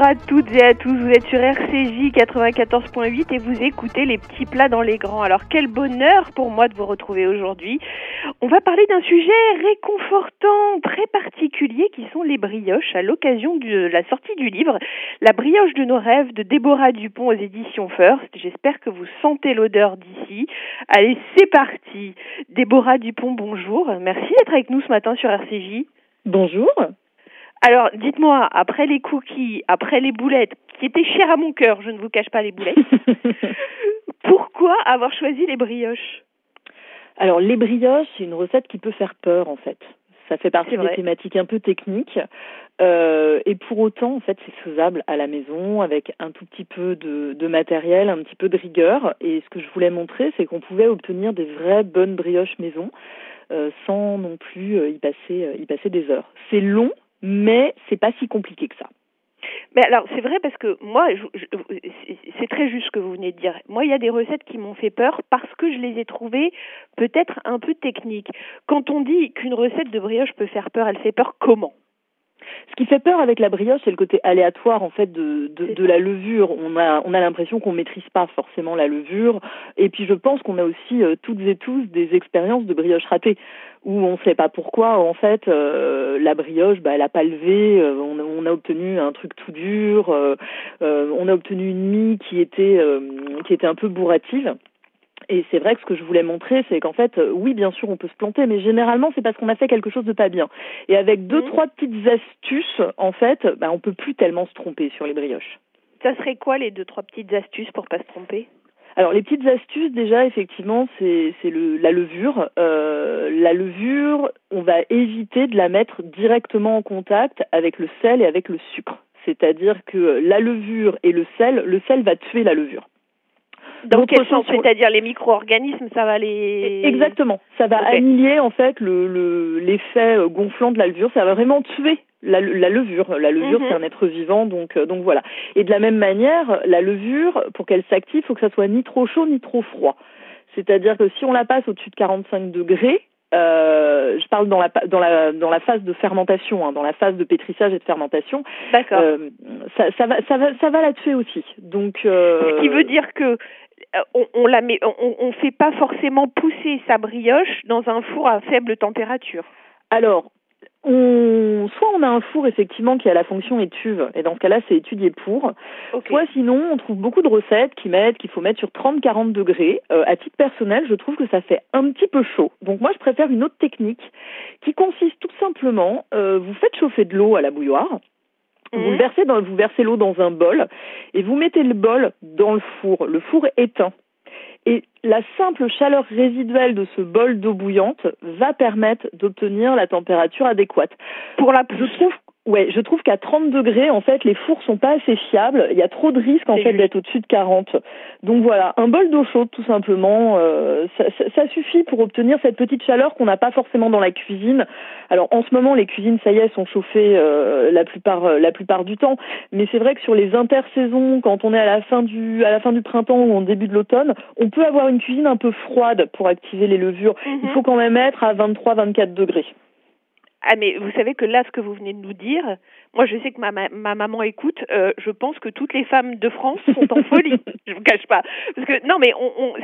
Bonjour à toutes et à tous, vous êtes sur RCJ 94.8 et vous écoutez les petits plats dans les grands. Alors quel bonheur pour moi de vous retrouver aujourd'hui. On va parler d'un sujet réconfortant, très particulier qui sont les brioches à l'occasion de la sortie du livre La brioche de nos rêves de Déborah Dupont aux éditions First. J'espère que vous sentez l'odeur d'ici. Allez, c'est parti. Déborah Dupont, bonjour. Merci d'être avec nous ce matin sur RCJ. Bonjour. Alors, dites-moi, après les cookies, après les boulettes, qui étaient chères à mon cœur, je ne vous cache pas les boulettes, pourquoi avoir choisi les brioches? Alors, les brioches, c'est une recette qui peut faire peur, en fait. Ça fait partie des thématiques un peu techniques. Euh, et pour autant, en fait, c'est faisable à la maison avec un tout petit peu de, de, matériel, un petit peu de rigueur. Et ce que je voulais montrer, c'est qu'on pouvait obtenir des vraies bonnes brioches maison euh, sans non plus euh, y passer, y passer des heures. C'est long, mais c'est pas si compliqué que ça. Mais alors, c'est vrai parce que moi, c'est très juste ce que vous venez de dire. Moi, il y a des recettes qui m'ont fait peur parce que je les ai trouvées peut-être un peu techniques. Quand on dit qu'une recette de brioche peut faire peur, elle fait peur comment? Ce qui fait peur avec la brioche, c'est le côté aléatoire en fait de, de, de la levure. On a, on a l'impression qu'on maîtrise pas forcément la levure. Et puis je pense qu'on a aussi euh, toutes et tous des expériences de brioche ratée où on ne sait pas pourquoi en fait euh, la brioche bah, elle a pas levé, euh, on, on, a obtenu un truc tout dur, on a obtenu une mie qui était qui était un peu bourrative. Et c'est vrai que ce que je voulais montrer, c'est qu'en fait, euh, oui, bien sûr, on peut se planter, mais généralement, c'est parce qu'on a fait quelque chose de pas bien. Et avec deux, mmh. trois petites astuces, en fait, bah, on peut plus tellement se tromper sur les brioches. Ça serait quoi les deux, trois petites astuces pour pas se tromper? Alors les petites astuces déjà effectivement c'est c'est le la levure euh, la levure on va éviter de la mettre directement en contact avec le sel et avec le sucre c'est-à-dire que la levure et le sel le sel va tuer la levure dans quel sens C'est-à-dire les micro-organismes, ça va les... Exactement. Ça va annihiler en fait le l'effet euh, gonflant de la levure. Ça va vraiment tuer la, la levure. La levure, c'est mhm. un être vivant, donc euh, donc voilà. Et de la même manière, la levure, pour qu'elle s'active, il faut que ça soit ni trop chaud ni trop froid. C'est-à-dire que si on la passe au-dessus de 45 degrés, euh, je parle dans la dans la dans la phase de fermentation, hein, dans la phase de pétrissage et de fermentation. D'accord. Euh, ça, ça va ça va ça va la tuer aussi. Donc. Euh, Ce qui veut dire que on, on la met, on, on fait pas forcément pousser sa brioche dans un four à faible température. Alors, on, soit on a un four effectivement qui a la fonction étuve, et dans ce cas-là c'est étudié pour, soit sinon on trouve beaucoup de recettes qui mettent qu'il faut mettre sur 30-40 degrés. Euh, à titre personnel, je trouve que ça fait un petit peu chaud. Donc moi je préfère une autre technique qui consiste tout simplement, euh, vous faites chauffer de l'eau à la bouilloire, vous, mhm. versez dans, vous versez l'eau dans un bol et vous mettez le bol dans le four. Le four est éteint. Et la simple chaleur résiduelle de ce bol d'eau bouillante va permettre d'obtenir la température adéquate. Pour la, je trouve Ouais, je trouve qu'à 30 degrés, en fait, les fours sont pas assez fiables. Il y a trop de risques en fait d'être au-dessus de 40. Donc voilà, un bol d'eau chaude, tout simplement, euh, ça, ça, suffit pour obtenir cette petite chaleur qu'on n'a pas forcément dans la cuisine. Alors en ce moment, les cuisines, ça y est, sont chauffées euh, la plupart euh, la plupart du temps. Mais c'est vrai que sur les intersaisons, quand on est à la fin du à la fin du printemps ou au début de l'automne, on peut avoir une cuisine un peu froide pour activer les levures. Il mhm. faut quand même être à 23-24 degrés. Ah mais vous savez que là, ce que vous venez de nous dire, moi je sais que ma, ma, maman écoute, euh, je pense que toutes les femmes de France sont en folie. je vous cache pas, parce que non mais on, on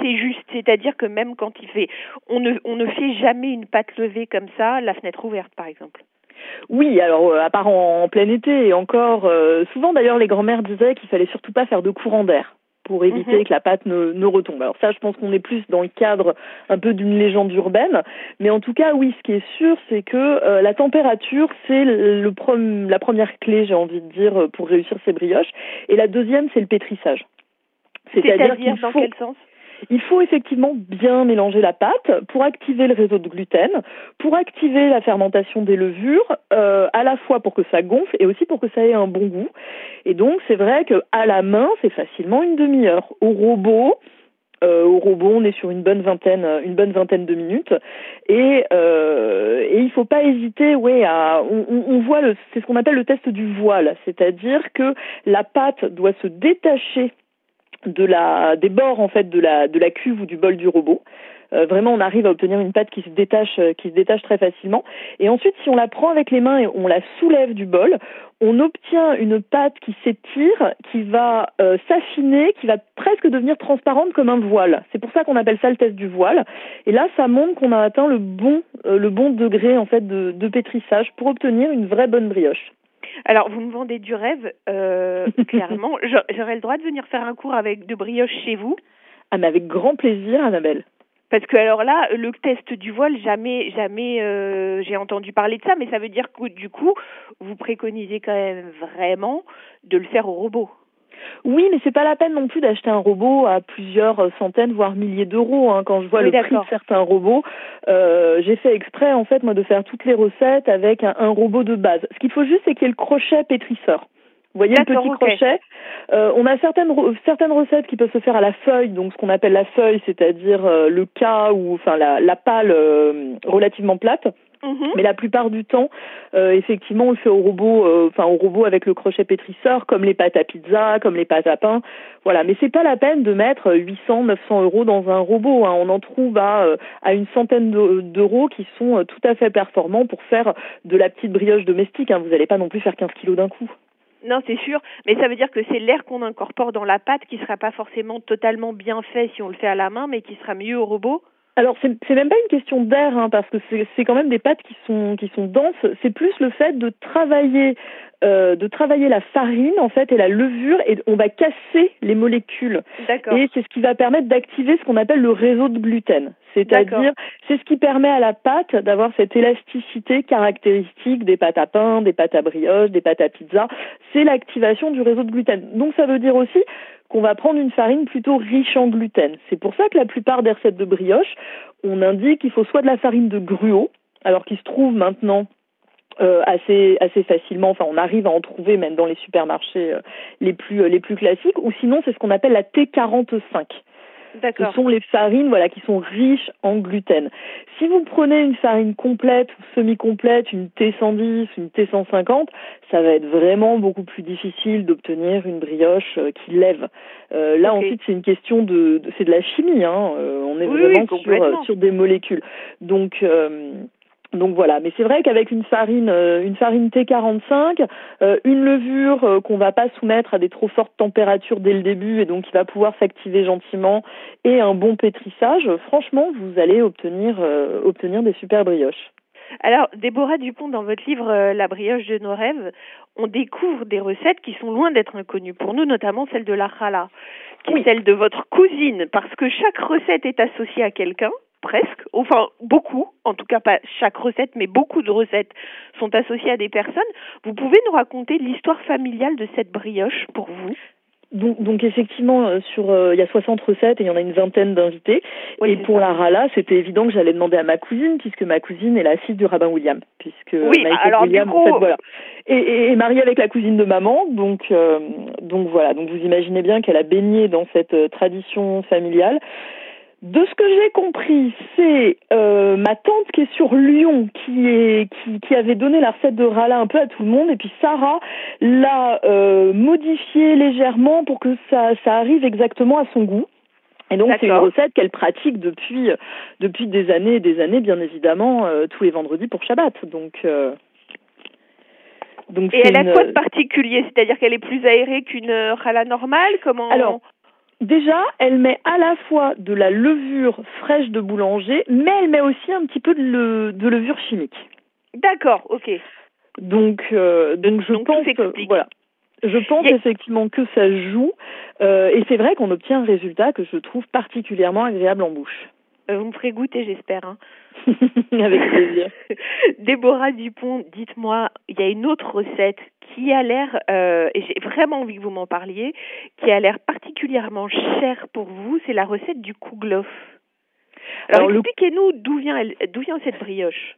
c'est juste, c'est-à-dire que même quand il fait, on ne on ne fait jamais une pâte levée comme ça, la fenêtre ouverte par exemple. Oui, alors euh, à part en, plein été et encore, euh, souvent d'ailleurs les grand-mères disaient qu'il fallait surtout pas faire de courant d'air pour éviter mhm. que la pâte ne, ne, retombe. Alors ça, je pense qu'on est plus dans le cadre un peu d'une légende urbaine, mais en tout cas, oui, ce qui est sûr, c'est que euh, la température, c'est le la première clé, j'ai envie de dire, pour réussir ces brioches, et la deuxième, c'est le pétrissage. C'est-à-dire dans quel sens? Il faut effectivement bien mélanger la pâte pour activer le réseau de gluten, pour activer la fermentation des levures, euh, à la fois pour que ça gonfle et aussi pour que ça ait un bon goût. Et donc c'est vrai que à la main c'est facilement une demi-heure. Au robot, euh, au robot, on est sur une bonne vingtaine, une bonne vingtaine de minutes, et euh, et il faut pas hésiter, ouais, à, on, on voit c'est ce qu'on appelle le test du voile, c'est-à-dire que la pâte doit se détacher de la des bords en fait de la de la cuve ou du bol du robot. vraiment, on arrive à obtenir une pâte qui se détache, qui se détache très facilement. Et ensuite, si on la prend avec les mains et on la soulève du bol, on obtient une pâte qui s'étire, qui va s'affiner, qui va presque devenir transparente comme un voile. C'est pour ça qu'on appelle ça le test du voile. Et là, ça montre qu'on a atteint le bon, le bon degré en fait de, de pétrissage pour obtenir une vraie bonne brioche. Alors, vous me vendez du rêve, euh, clairement. J'aurais le droit de venir faire un cours avec de brioche chez vous? Ah, mais avec grand plaisir, Annabelle. Parce que alors là, le test du voile, jamais, jamais euh, j'ai entendu parler de ça, mais ça veut dire que du coup, vous préconisez quand même vraiment de le faire au robot. Oui, mais c'est pas la peine non plus d'acheter un robot à plusieurs centaines, voire milliers d'euros. Hein. Quand je vois le prix de certains robots, euh, j'ai fait exprès en fait moi de faire toutes les recettes avec un, robot de base. Ce qu'il faut juste, c'est qu'il y ait le crochet pétrisseur. Vous voyez le petit crochet euh, On a certaines certaines recettes qui peuvent se faire à la feuille, donc ce qu'on appelle la feuille, c'est-à-dire euh, le cas ou enfin la, la pâle euh, relativement plate. Mhm. Mais la plupart du temps, euh, effectivement, on le fait au robot, euh, enfin au robot avec le crochet pétrisseur, comme les pâtes à pizza, comme les pâtes à pain. Voilà, mais c'est pas la peine de mettre 800, 900 euros dans un robot. Hein. On en trouve à, euh, à une centaine d'euros qui sont tout à fait performants pour faire de la petite brioche domestique. Hein. Vous n'allez pas non plus faire 15 kilos d'un coup. Non, c'est sûr, mais ça veut dire que c'est l'air qu'on incorpore dans la pâte qui sera pas forcément totalement bien fait si on le fait à la main, mais qui sera mieux au robot. Alors c'est même pas une question d'air hein, parce que c'est quand même des pâtes qui sont qui sont denses. C'est plus le fait de travailler euh, de travailler la farine en fait et la levure et on va casser les molécules. Et c'est ce qui va permettre d'activer ce qu'on appelle le réseau de gluten. C'est-à-dire c'est ce qui permet à la pâte d'avoir cette élasticité caractéristique des pâtes à pain, des pâtes à brioche, des pâtes à pizza. C'est l'activation du réseau de gluten. Donc ça veut dire aussi qu'on va prendre une farine plutôt riche en gluten. C'est pour ça que la plupart des recettes de brioche, on indique qu'il faut soit de la farine de gruau, alors qu'il se trouve maintenant euh, assez assez facilement. Enfin, on arrive à en trouver même dans les supermarchés euh, les plus euh, les plus classiques. Ou sinon, c'est ce qu'on appelle la T45. Ce sont les farines voilà, qui sont riches en gluten. Si vous prenez une farine complète ou semi-complète, une T110, une T150, ça va être vraiment beaucoup plus difficile d'obtenir une brioche euh, qui lève. Euh, là, ensuite, c'est une question de, c'est de la chimie. Hein. Euh, on est vraiment sur, sur des molécules. Donc, donc voilà, mais c'est vrai qu'avec une farine, euh, une farine T45, euh, une levure euh, qu'on va pas soumettre à des trop fortes températures dès le début et donc qui va pouvoir s'activer gentiment, et un bon pétrissage, franchement, vous allez obtenir obtenir des super brioches. Alors, Déborah Dupont, dans votre livre La brioche de nos rêves, on découvre des recettes qui sont loin d'être inconnues pour nous, notamment celle de la challah, qui est celle de votre cousine, parce que chaque recette est associée à quelqu'un presque, enfin beaucoup, en tout cas pas chaque recette, mais beaucoup de recettes sont associées à des personnes. Vous pouvez nous raconter l'histoire familiale de cette brioche pour vous? Donc, donc, effectivement, euh, sur euh, il y a 60 recettes et il y en a une vingtaine d'invités. et pour la rala, c'était évident que j'allais demander à ma cousine, puisque ma cousine est la fille du rabbin William, puisque oui, alors William, en fait, voilà, et, et, mariée avec la cousine de maman. Donc, euh, donc voilà. Donc vous imaginez bien qu'elle a baigné dans cette tradition familiale. De ce que j'ai compris, c'est euh, ma tante qui est sur Lyon qui est qui, qui avait donné la recette de Rala un peu à tout le monde et puis Sarah l'a euh, modifiée légèrement pour que ça ça arrive exactement à son goût. Et donc c'est une recette qu'elle pratique depuis depuis des années et des années bien évidemment euh, tous les vendredis pour Shabbat. Donc euh, donc et elle a quoi de particulier? C'est-à-dire qu'elle est plus aérée qu'une rala normale? Comment Alors, Déjà, elle met à la fois de la levure fraîche de boulanger, mais elle met aussi un petit peu de, de levure chimique. D'accord, ok. Donc, euh, donc je pense, voilà, je pense effectivement que ça joue, euh, et c'est vrai qu'on obtient un résultat que je trouve particulièrement agréable en bouche. Euh, vous me ferez goûter, j'espère. Hein. Avec plaisir. Déborah Dupont, dites-moi, il y a une autre recette qui a l'air, euh, et j'ai vraiment envie que vous m'en parliez, qui a l'air particulièrement chère pour vous, c'est la recette du kouglof. Alors, expliquez-nous d'où vient, d'où vient cette brioche.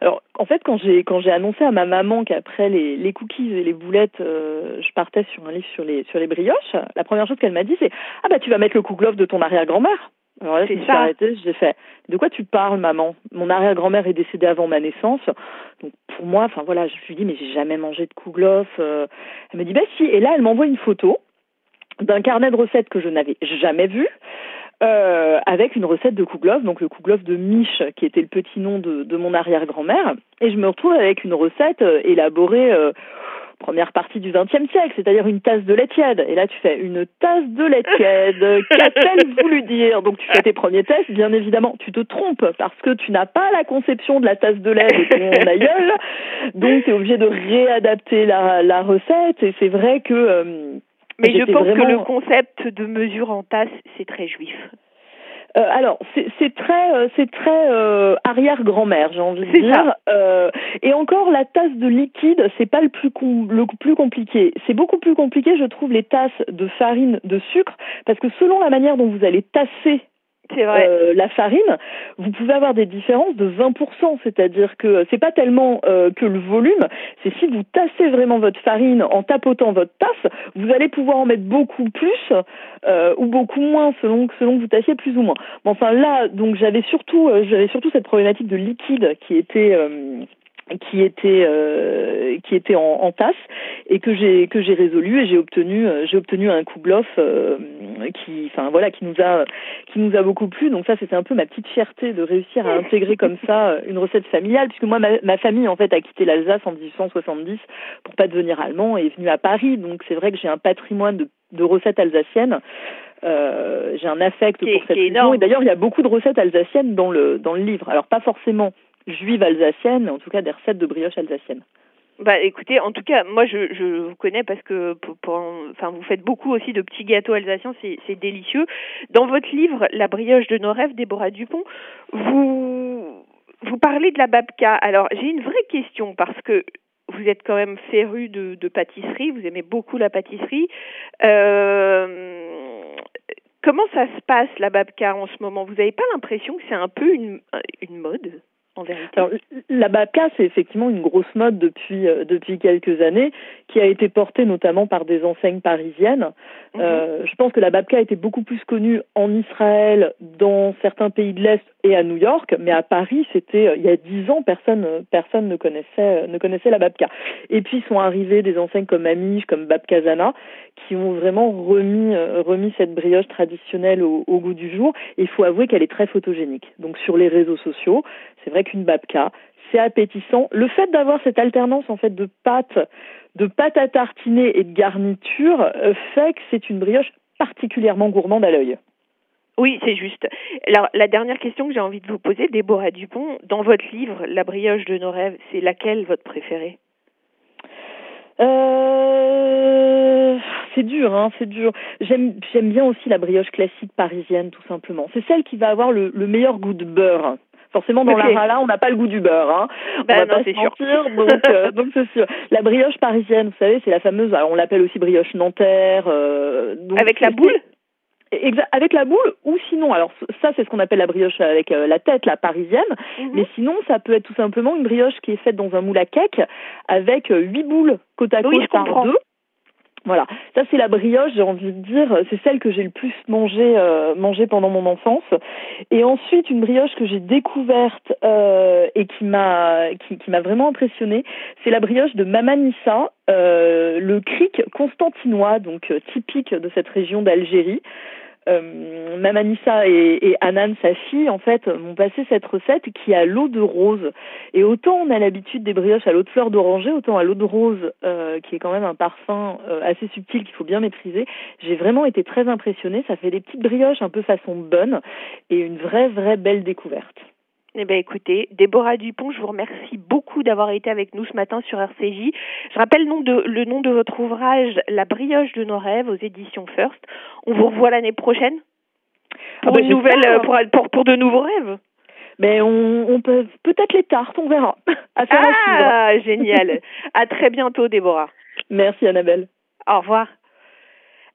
Alors, en fait, quand j'ai quand j'ai annoncé à ma maman qu'après les, les cookies et les boulettes, euh, je partais sur un livre sur les sur les brioches, la première chose qu'elle m'a dit, c'est ah bah tu vas mettre le kouglof de ton arrière-grand-mère. Alors là, je me suis arrêtée, j'ai fait De quoi tu parles, maman? Mon arrière-grand-mère est décédée avant ma naissance. Donc pour moi, enfin voilà, je lui dis Mais j'ai jamais mangé de kouglof. Euh. Elle me dit Bah si. Et là, elle m'envoie une photo d'un carnet de recettes que je n'avais jamais vu. euh, avec une recette de kouglof, donc le kouglof de Mich, qui était le petit nom de, de mon arrière-grand-mère. Et je me retrouve avec une recette euh, élaborée première partie du XXe siècle, c'est-à-dire une tasse de lait tiède. Et là, tu fais une tasse de lait tiède. Qu'a-t-elle voulu dire? Donc, tu fais tes premiers tests, bien évidemment. Tu te trompes parce que tu n'as pas la conception de la tasse de lait de ton aïeul. Donc, tu es obligé de réadapter la, la recette. Et c'est vrai que... Euh, mais je pense que le concept de mesure en tasse, c'est très juif. Euh, alors, c'est très, euh, c'est très euh, arrière-grand-mère, j'ai envie de dire. Euh, et encore, la tasse de liquide, c'est pas le plus le plus compliqué. C'est beaucoup plus compliqué, je trouve, les tasses de farine de sucre, parce que selon la manière dont vous allez tasser euh, la farine, vous pouvez avoir des différences de 20%, c'est-à-dire que c'est pas tellement euh, que le volume, c'est si vous tassez vraiment votre farine en tapotant votre tasse, vous allez pouvoir en mettre beaucoup plus euh, ou beaucoup moins selon selon que vous tassiez plus ou moins. enfin là, donc j'avais surtout j'avais surtout cette problématique de liquide qui était qui était euh, qui était en, en, tasse et que j'ai que j'ai résolu et j'ai obtenu euh, j'ai obtenu un koublof euh, qui enfin voilà qui nous a qui nous a beaucoup plu. Donc ça c'était un peu ma petite fierté de réussir à intégrer comme ça une recette familiale puisque moi ma, ma famille en fait a quitté l'Alsace en 1870 pour pas devenir allemand et est venue à Paris. Donc c'est vrai que j'ai un patrimoine de, de recettes alsaciennes. Euh, j'ai un affect pour cette région et d'ailleurs il y a beaucoup de recettes alsaciennes dans le dans le livre. Alors pas forcément juive alsacienne, en tout cas des recettes de brioche alsacienne. Bah écoutez, en tout cas, moi je, vous connais parce que enfin vous faites beaucoup aussi de petits gâteaux alsaciens, c'est délicieux. Dans votre livre La brioche de nos rêves, Déborah Dupont, vous vous parlez de la babka. Alors j'ai une vraie question parce que vous êtes quand même féru de, de pâtisserie, vous aimez beaucoup la pâtisserie. Euh, comment ça se passe la babka en ce moment? Vous n'avez pas l'impression que c'est un peu une, une mode? Alors, la babka, c'est effectivement une grosse mode depuis euh, depuis quelques années, qui a été portée notamment par des enseignes parisiennes. Mhm. Euh, je pense que la babka a été beaucoup plus connue en Israël, dans certains pays de l'Est et à New York, mais à Paris, c'était euh, il y a dix ans, personne personne ne connaissait ne connaissait la babka. Et puis sont arrivées des enseignes comme Amish, comme Babkazana, qui ont vraiment remis remis cette brioche traditionnelle au, au goût du jour. Et il faut avouer qu'elle est très photogénique. Donc sur les réseaux sociaux, c'est vrai qu'une babka, c'est appétissant. Le fait d'avoir cette alternance en fait de pâte, de pâte à tartiner et de garniture euh, fait que c'est une brioche particulièrement gourmande à l'œil. Oui, c'est juste. Alors, la dernière question que j'ai envie de vous poser, Déborah Dupont, dans votre livre La brioche de nos rêves, c'est laquelle votre préférée? Euh... C'est dur, hein, c'est dur. J'aime, j'aime bien aussi la brioche classique parisienne, tout simplement. C'est celle qui va avoir le, le meilleur goût de beurre. Forcément, dans la rala, on n'a pas le goût du beurre. Hein. Ben on va non, c'est sûr. donc euh, donc c'est sûr. La brioche parisienne, vous savez, c'est la fameuse. on l'appelle aussi brioche nanterre. Euh, donc avec la boule. avec la boule ou sinon alors ça c'est ce qu'on appelle la brioche avec euh, la tête la parisienne mhm. mais sinon ça peut être tout simplement une brioche qui est faite dans un moule à cake avec huit boules côte à côte par deux voilà, ça c'est la brioche, j'ai envie de dire, c'est celle que j'ai le plus mangé euh, mangé pendant mon enfance. Et ensuite une brioche que j'ai découverte euh, et qui m'a qui, qui m'a vraiment impressionnée, c'est la brioche de Mamanissa, euh, le cric constantinois, donc euh, typique de cette région d'Algérie euh, Mamanissa et, et Anan, sa fille, en fait, m'ont passé cette recette qui a l'eau de rose. Et autant on a l'habitude des brioches à l'eau de fleur d'oranger, autant à l'eau de rose, euh, qui est quand même un parfum euh, assez subtil qu'il faut bien maîtriser, j'ai vraiment été très impressionnée. Ça fait des petites brioches un peu façon bonne et une vraie, vraie belle découverte. Eh bien, écoutez, Déborah Dupont, je vous remercie beaucoup d'avoir été avec nous ce matin sur RCJ. Je rappelle le nom de, le nom de votre ouvrage, La brioche de nos rêves, aux éditions First. On vous revoit l'année prochaine pour ah une nouvelle, euh, pour, pour, pour de nouveaux rêves. Mais on, on peut peut-être les tartes, on verra. ah, génial. à très bientôt, Déborah. Merci, Annabelle. Au revoir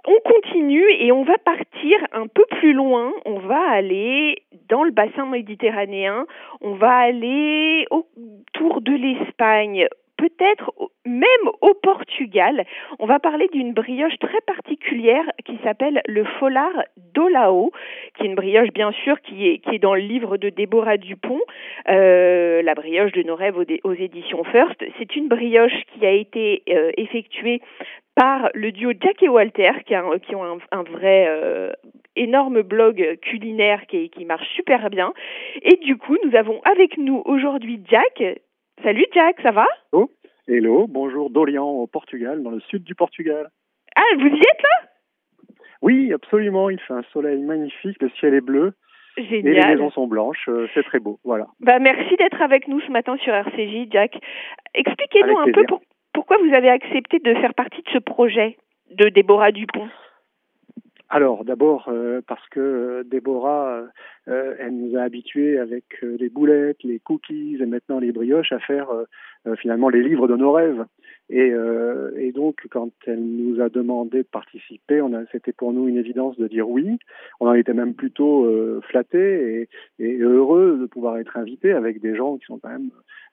on continue et on va partir un peu plus loin. On va aller dans le bassin méditerranéen. On va aller autour de l'Espagne, peut-être même au Portugal. On va parler d'une brioche très particulière qui s'appelle le folar d'Olao, qui est une brioche bien sûr qui est, dans le livre de Déborah Dupont, euh, La brioche de nos rêves aux, éditions First. C'est une brioche qui a été euh, effectuée par le duo Jack et Walter, qui, qui ont un, vrai euh, énorme blog culinaire qui, qui marche super bien. Et du coup, nous avons avec nous aujourd'hui Jack. Salut Jack, ça va? Oh, hello, bonjour d'Orient au Portugal, dans le sud du Portugal. Ah, vous y êtes là? Oui, absolument, il fait un soleil magnifique, le ciel est bleu. Génial. Et les maisons sont blanches, euh, c'est très beau, voilà. Bah, merci d'être avec nous ce matin sur RCJ, Jack. Expliquez-nous un peu pourquoi vous avez accepté de faire partie de ce projet de Déborah Dupont? Alors d'abord euh, parce que euh, Déborah, elle nous a habitués avec les boulettes, les cookies et maintenant les brioches à faire finalement les livres de nos rêves. Et, euh, et, donc, quand elle nous a demandé de participer, c'était pour nous une évidence de dire oui. On en était même plutôt euh, flattés et, heureux de pouvoir être invités avec des gens qui sont quand même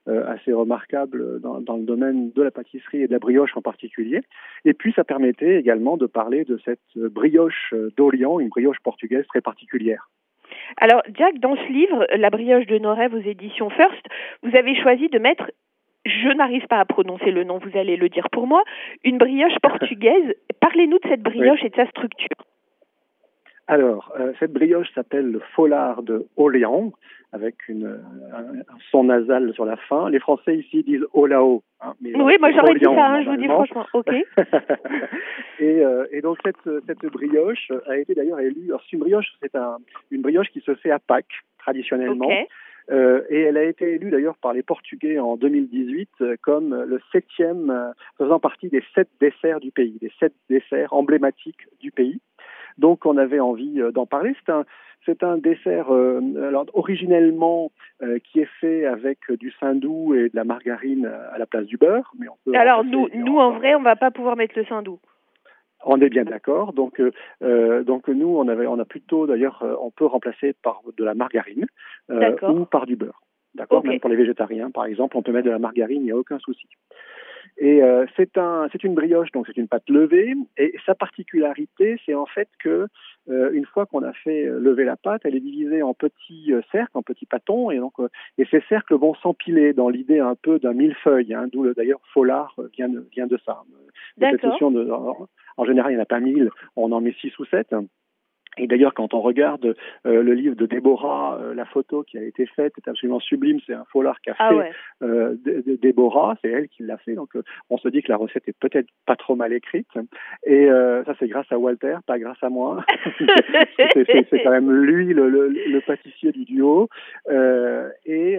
euh, assez remarquables dans, dans, le domaine de la pâtisserie et de la brioche en particulier. Et puis, ça permettait également de parler de cette brioche d'Orient, une brioche portugaise très particulière. Alors, Jack, dans ce livre, La brioche de nos rêves aux éditions First, vous avez choisi de mettre je n'arrive pas à prononcer le nom, vous allez le dire pour moi, une brioche portugaise. Parlez-nous de cette brioche et de sa structure. Alors, euh, cette brioche s'appelle le foulard de Orléans, avec une, un, son nasal sur la fin. Les Français ici disent Olao. Hein, oui, moi j'aurais dit ça, hein, je vous dis franchement. Ok. et, euh, et, donc cette, cette brioche a été d'ailleurs élue. Alors, une brioche, c'est un, une brioche qui se fait à Pâques traditionnellement. Euh, et elle a été élue d'ailleurs par les Portugais en 2018 euh, comme le septième, euh, faisant partie des sept desserts du pays, des sept desserts emblématiques du pays. Donc on avait envie d'en parler. C'est un, c'est un dessert alors, originellement qui est fait avec du saindoux et de la margarine à la place du beurre. Mais on peut alors nous, nous en vrai, on va pas pouvoir mettre le saindoux. On est bien d'accord. Donc, euh, euh, donc nous, on avait, on a plutôt, d'ailleurs, euh, on peut remplacer par de la margarine ou par du beurre. D'accord. Même pour les végétariens, par exemple, on peut mettre de la margarine, il n'y a aucun souci. Et c'est un, c'est une brioche, donc c'est une pâte levée. Et sa particularité, c'est en fait que une fois qu'on a fait lever la pâte, elle est divisée en petits cercles, en petits pâtons, et donc et ces cercles vont s'empiler dans l'idée un peu d'un millefeuille, hein, d'où d'ailleurs Follard vient de vient de ça. Cette notion de en général, il n'y en a pas mille, on en met six ou sept. Et d'ailleurs, quand on regarde euh, le livre de Déborah, euh, la photo qui a été faite est absolument sublime. C'est un foulard qu'a ah fait euh, Déborah, c'est elle qui l'a fait. Donc, on se dit que la recette est peut-être pas trop mal écrite. Et ça, c'est grâce à Walter, pas grâce à moi. c'est quand même lui, le, le, le pâtissier du duo. et,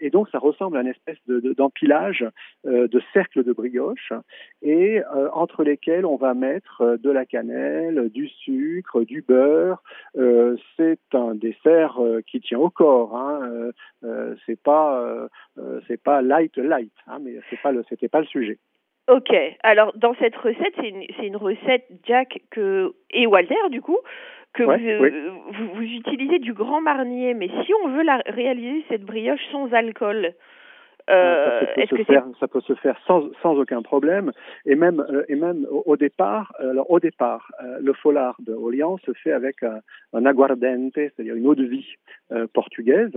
et donc, ça ressemble à une espèce d'empilage de, de cercles de brioche, et entre lesquels on va mettre de la cannelle, du sucre, du beurre. Euh, c'est un dessert euh, qui tient au corps. Hein. Euh, c'est pas c'est pas light light, hein, mais c'est pas le c'était pas le sujet. Ok. Alors dans cette recette, c'est une, une recette Jack que et Walter du coup que vous, vous, utilisez du Grand Marnier, mais si on veut la, réaliser cette brioche sans alcool, euh, ça, peut se faire, ça peut se faire sans, sans aucun problème. Et même euh, et même au, départ euh, alors au départ le foulard de Orléans se fait avec un, un aguardente c'est-à-dire une eau de vie portugaise.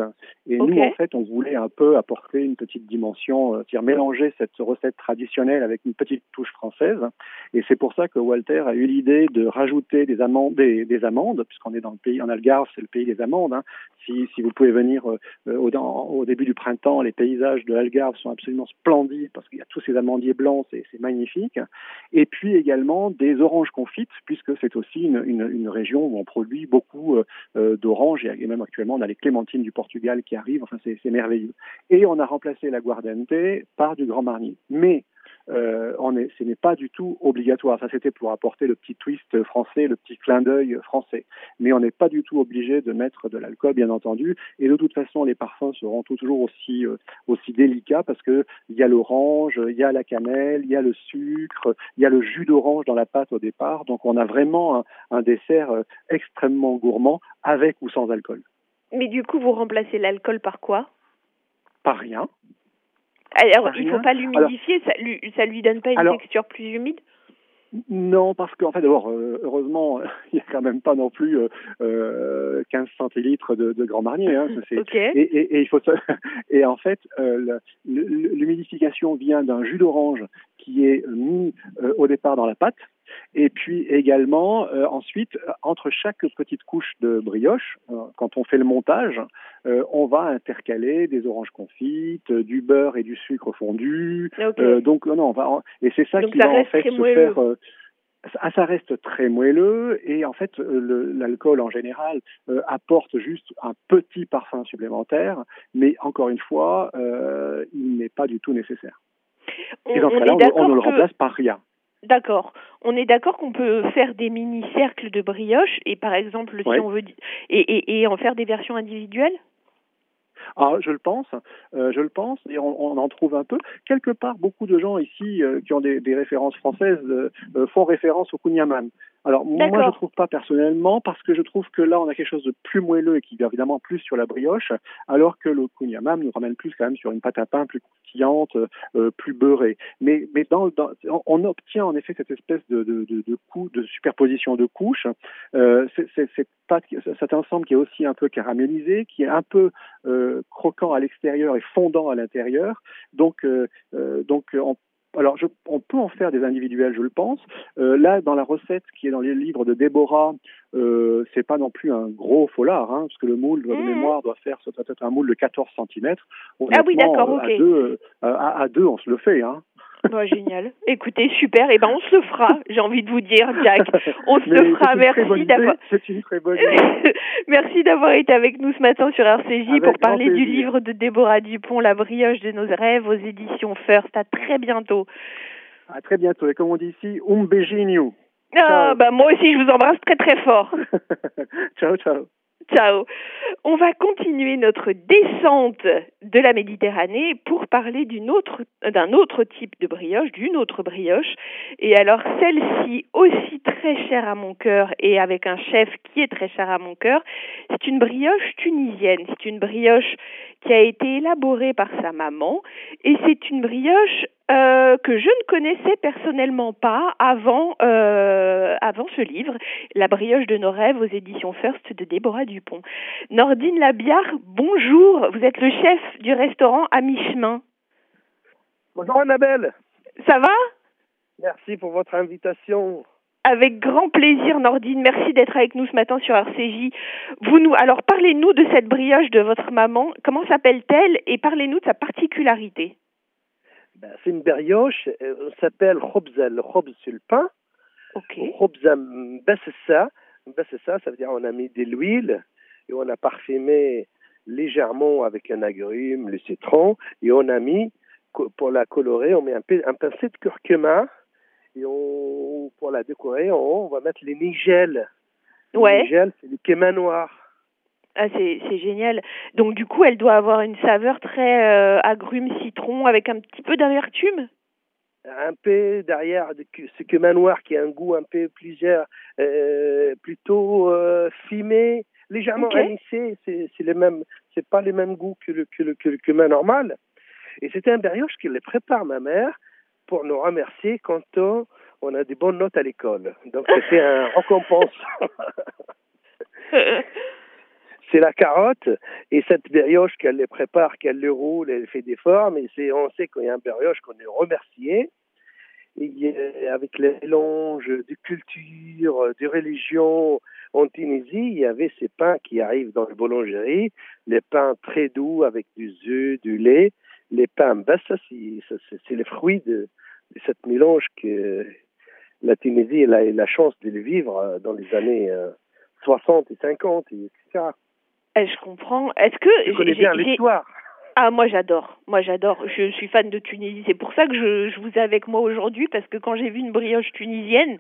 Et nous en fait on voulait un peu apporter une petite dimension c'est-à-dire mélanger cette recette traditionnelle avec une petite touche française. Et c'est pour ça que Walter a eu l'idée de rajouter des amandes des, des amandes puisqu'on est dans le pays en Algarve c'est le pays des amandes hein. si, si vous pouvez venir au, dans, au début du printemps les paysages de l'Algarve sont absolument splendides parce qu'il y a tous ces amandiers blancs, c'est magnifique. Et puis également des oranges confites, puisque c'est aussi une, région où on produit beaucoup euh, euh d'oranges, et même actuellement on a les clémentines du Portugal qui arrivent, enfin c'est merveilleux. Et on a remplacé la guardente par du grand marnier. Mais euh, on est, ce n'est pas du tout obligatoire. Ça, c'était pour apporter le petit twist français, le petit clin d'œil français. Mais on n'est pas du tout obligé de mettre de l'alcool, bien entendu. Et de toute façon, les parfums seront toujours aussi euh, aussi délicats parce que il y a l'orange, il y a la cannelle, il y a le sucre, il y a le jus d'orange dans la pâte au départ. Donc, on a vraiment un, un dessert euh, extrêmement gourmand avec ou sans alcool. Mais du coup, vous remplacez l'alcool par quoi? Par rien. Alors, il ne faut pas l'humidifier, ça lui, ça lui donne pas une texture plus humide? Non, parce qu'en fait, d'abord, euh, heureusement, il n'y a quand même pas non plus euh, 15 centilitres de, de Grand Marnier. Hein, et, et, et, il faut et en fait, euh, l'humidification vient d'un jus d'orange qui est mis euh, au départ dans la pâte. Et puis également, euh, ensuite, entre chaque petite couche de brioche, quand on fait le montage, on va intercaler des oranges confites, du beurre et du sucre fondu. donc non, on va, et c'est ça qui va en fait se faire ah, ça reste très moelleux et en fait l'alcool en général euh, apporte juste un petit parfum supplémentaire, mais encore une fois, euh, il n'est pas du tout nécessaire. et dans ce cas-là, on, ne le remplace par rien. D'accord. On est d'accord qu'on peut faire des mini-cercles de brioche et par exemple, si on veut, et, et, et en faire des versions individuelles? Ah, je le pense, euh, je le pense, et on, en trouve un peu. Quelque part, beaucoup de gens ici euh, qui ont des, références françaises euh, font référence au kunyaman. Alors moi je ne trouve pas personnellement parce que je trouve que là on a quelque chose de plus moelleux et qui vient évidemment plus sur la brioche, alors que le kunyamam nous ramène plus quand même sur une pâte à pain plus croustillante, euh, plus beurrée. Mais mais dans, dans, on obtient en effet cette espèce de de de, de, coup, de superposition de couches. Euh, c'est cet ensemble qui est aussi un peu caramélisé, qui est un peu euh, croquant à l'extérieur et fondant à l'intérieur. Donc euh, euh donc on alors, je, on peut en faire des individuels, je le pense. Euh, là, dans la recette qui est dans les livres de Déborah, euh, c'est pas non plus un gros foulard, hein, parce que le moule de mmh. mémoire doit faire peut-être un moule de 14 cm. Ah oui, d'accord, ok. À deux, euh, à, deux, on se le fait. Hein. Bah, génial. Écoutez, super. Et eh ben, on se fera. J'ai envie de vous dire, Jack. On se fera. Merci d'avoir. C'est une très bonne. Merci d'avoir été avec nous ce matin sur RCJ pour parler du livre de Déborah Dupont, La brioche de nos rêves, aux éditions First. À très bientôt. À très bientôt. Et comme on dit ici, um beijinho. Ah, bah moi aussi, je vous embrasse très très fort. ciao, ciao. Ciao. On va continuer notre descente de la Méditerranée pour parler d'un autre type de brioche, d'une autre brioche. Et alors celle-ci, aussi très chère à mon cœur et avec un chef qui est très cher à mon cœur, c'est une brioche tunisienne. C'est une brioche qui a été élaborée par sa maman et c'est une brioche euh, que je ne connaissais personnellement pas avant, euh, avant ce livre, La brioche de nos rêves aux éditions First de Déborah Dupont. Nordine Labiard, bonjour, vous êtes le chef du restaurant à mi-chemin. Bonjour Annabelle. Ça va? Merci pour votre invitation. Avec grand plaisir, Nordine. Merci d'être avec nous ce matin sur RCJ. Vous nous, alors, parlez-nous de cette brioche de votre maman. Comment s'appelle-t-elle et parlez-nous de sa particularité? Ben, c'est une brioche, euh, elle s'appelle khobza. Le khobz, c'est le pain. Ok. Khobza ça. veut dire on a mis de l'huile et on a parfumé légèrement avec un agrume, le citron, et on a mis, pour la colorer, on met un, un pincé de curcuma, et on, pour la décorer, on, va mettre les. Ouais. Les nigelles, c'est le kéma noir. Ah, c'est, c'est génial. Donc, du coup, elle doit avoir une saveur très euh, agrume citron avec un petit peu d'amertume? Un peu derrière ce que manoir qui a un goût un peu plusieurs, euh, plutôt euh, fumé, légèrement okay. C'est, c'est, les mêmes, c'est pas les mêmes goûts que le, que le, que le normal. Et c'était un brioche qui les prépare ma mère pour nous remercier quand on, on a des bonnes notes à l'école. Donc, c'était un récompense. c'est la carotte et cette brioche qu'elle les prépare, qu'elle le roule, elle fait des formes et c'est on sait qu'il y a un brioche qu'on est remercié et avec les mélanges de culture, de religion en Tunisie, il y avait ces pains qui arrivent dans la boulangerie, les pains très doux avec du œuf, du lait, les pains, ben ça c'est le fruit de, de cette mélange que la Tunisie a eu la chance de le vivre dans les années 60 et 50, etc. Eh, je comprends. Est-ce que tu connais bien l'histoire ah, moi j'adore, moi j'adore. Je suis fan de Tunisie. C'est pour ça que je, je vous ai avec moi aujourd'hui parce que quand j'ai vu une brioche tunisienne,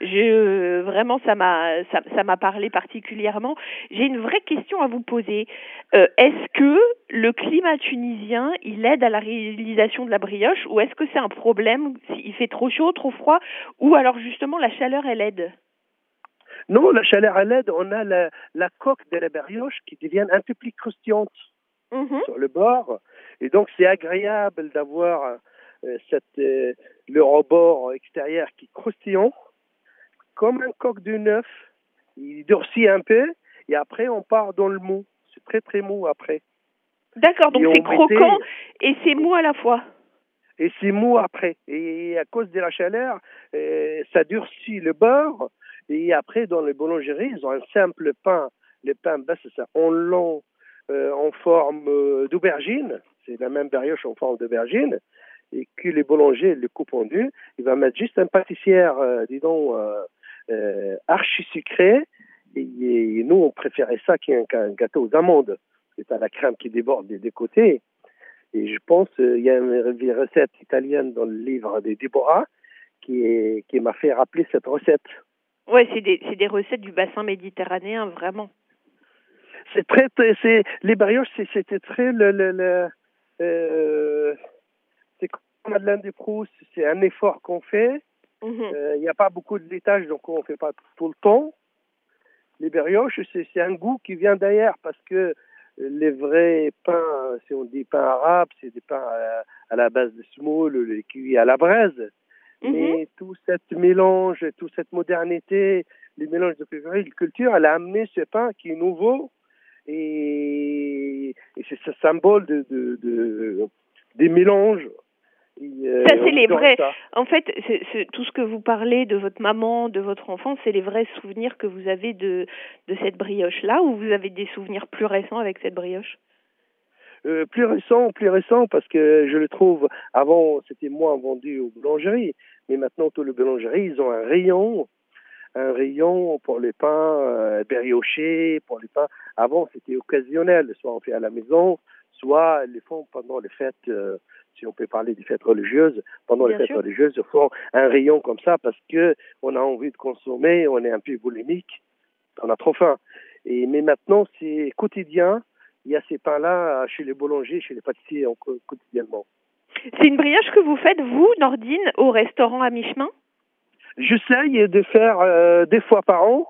je vraiment ça m'a ça, ça m'a parlé particulièrement. J'ai une vraie question à vous poser. Euh, est-ce que le climat tunisien il aide à la réalisation de la brioche ou est-ce que c'est un problème s'il fait trop chaud, trop froid ou alors justement la chaleur elle aide? Non, la chaleur à l'aide, on a la, la, coque de la brioche qui devient un peu plus croustillante mm-hmm. sur le bord. Et donc, c'est agréable d'avoir cette, le rebord extérieur qui est croustillant, comme un coq de neuf. Il durcit un peu et après on part dans le mou. C'est très très mou après. D'accord, donc c'est croquant et c'est mou à la fois. Et c'est mou après. Et à cause de la chaleur, euh, ça durcit le beurre. Et après, dans les boulangeries, ils ont un simple pain. Le pain, ben, c'est ça, en long, euh, en forme euh, d'aubergine. C'est la même brioche en forme d'aubergine. Et que les boulangers le coupent en deux. Il va mettre juste un pâtissière, disons, archi sucré. Et, nous, on préférait ça qu'un gâteau aux amandes. C'est à la crème qui déborde des deux côtés. Et je pense euh, y a une recette italienne dans le livre de Déborah qui, m'a fait rappeler cette recette. Oui, c'est des recettes du bassin méditerranéen, vraiment. C'est très, c'est les brioches, c'était très le, le, le euh, c'est comme Madeleine de Proust, c'est un effort qu'on fait. Mhm. Euh, il n'y a pas beaucoup de laitage, donc on ne fait pas tout le temps. Les brioches, c'est un goût qui vient d'ailleurs parce que les vrais pains, si on dit pain arabe, c'est des pains à, la base de semoule, les cuits à la braise. Mhm. Mais tout cet mélange, toute cette modernité, les mélanges de culture, elle a amené ce pain qui est nouveau et, c'est ce symbole de, de, de, des mélanges. Euh, ça, c'est les vrais. En fait, tout ce que vous parlez de votre maman, de votre enfant, c'est les vrais souvenirs que vous avez de, de cette brioche-là ou vous avez des souvenirs plus récents avec cette brioche? Euh, plus récent, plus récent, parce que je le trouve, avant, c'était moins vendu aux boulangeries, mais maintenant, tous les boulangeries, ils ont un rayon, un rayon pour les pains euh, briochés, pour les pains. Avant, c'était occasionnel, soit on fait à la maison, soit ils les font pendant les fêtes euh, si on peut parler des fêtes religieuses, pendant les fêtes religieuses, ils font un rayon comme ça parce que on a envie de consommer, on est un peu boulimique, on a trop faim. Et, mais maintenant, c'est quotidien. Il y a ces pains-là chez les boulangers, chez les pâtissiers quotidiennement. C'est une brioche que vous faites, vous, Nordine, au restaurant à mi-chemin? J'essaye de faire euh, des fois par an.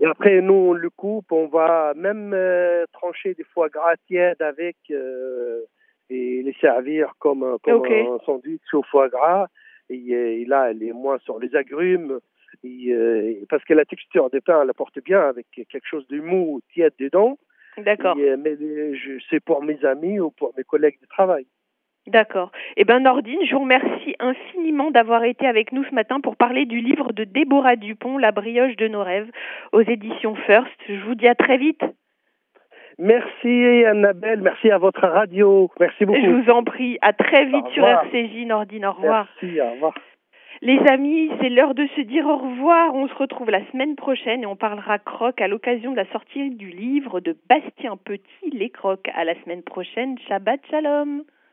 Et après, nous, on le coupe. On va même euh, trancher des fois gras tièdes avec euh, et les servir comme, comme un sandwich au foie gras. Et, là, elle est moins sur les agrumes. Et, euh, parce que la texture des pains, elle apporte bien avec quelque chose de mou, tiède dedans. D'accord. Euh, mais c'est pour mes amis ou pour mes collègues de travail. D'accord. Eh bien, Nordine, je vous remercie infiniment d'avoir été avec nous ce matin pour parler du livre de Déborah Dupont, La brioche de nos rêves, aux éditions First. Je vous dis à très vite. Merci Annabelle, merci à votre radio. Merci beaucoup. Je vous en prie. À très vite sur RCJ Nordine. Au revoir. Merci, au revoir. Les amis, c'est l'heure de se dire au revoir. On se retrouve la semaine prochaine et on parlera croque à l'occasion de la sortie du livre de Bastien Petit, Les crocs. À la semaine prochaine. Shabbat Shalom.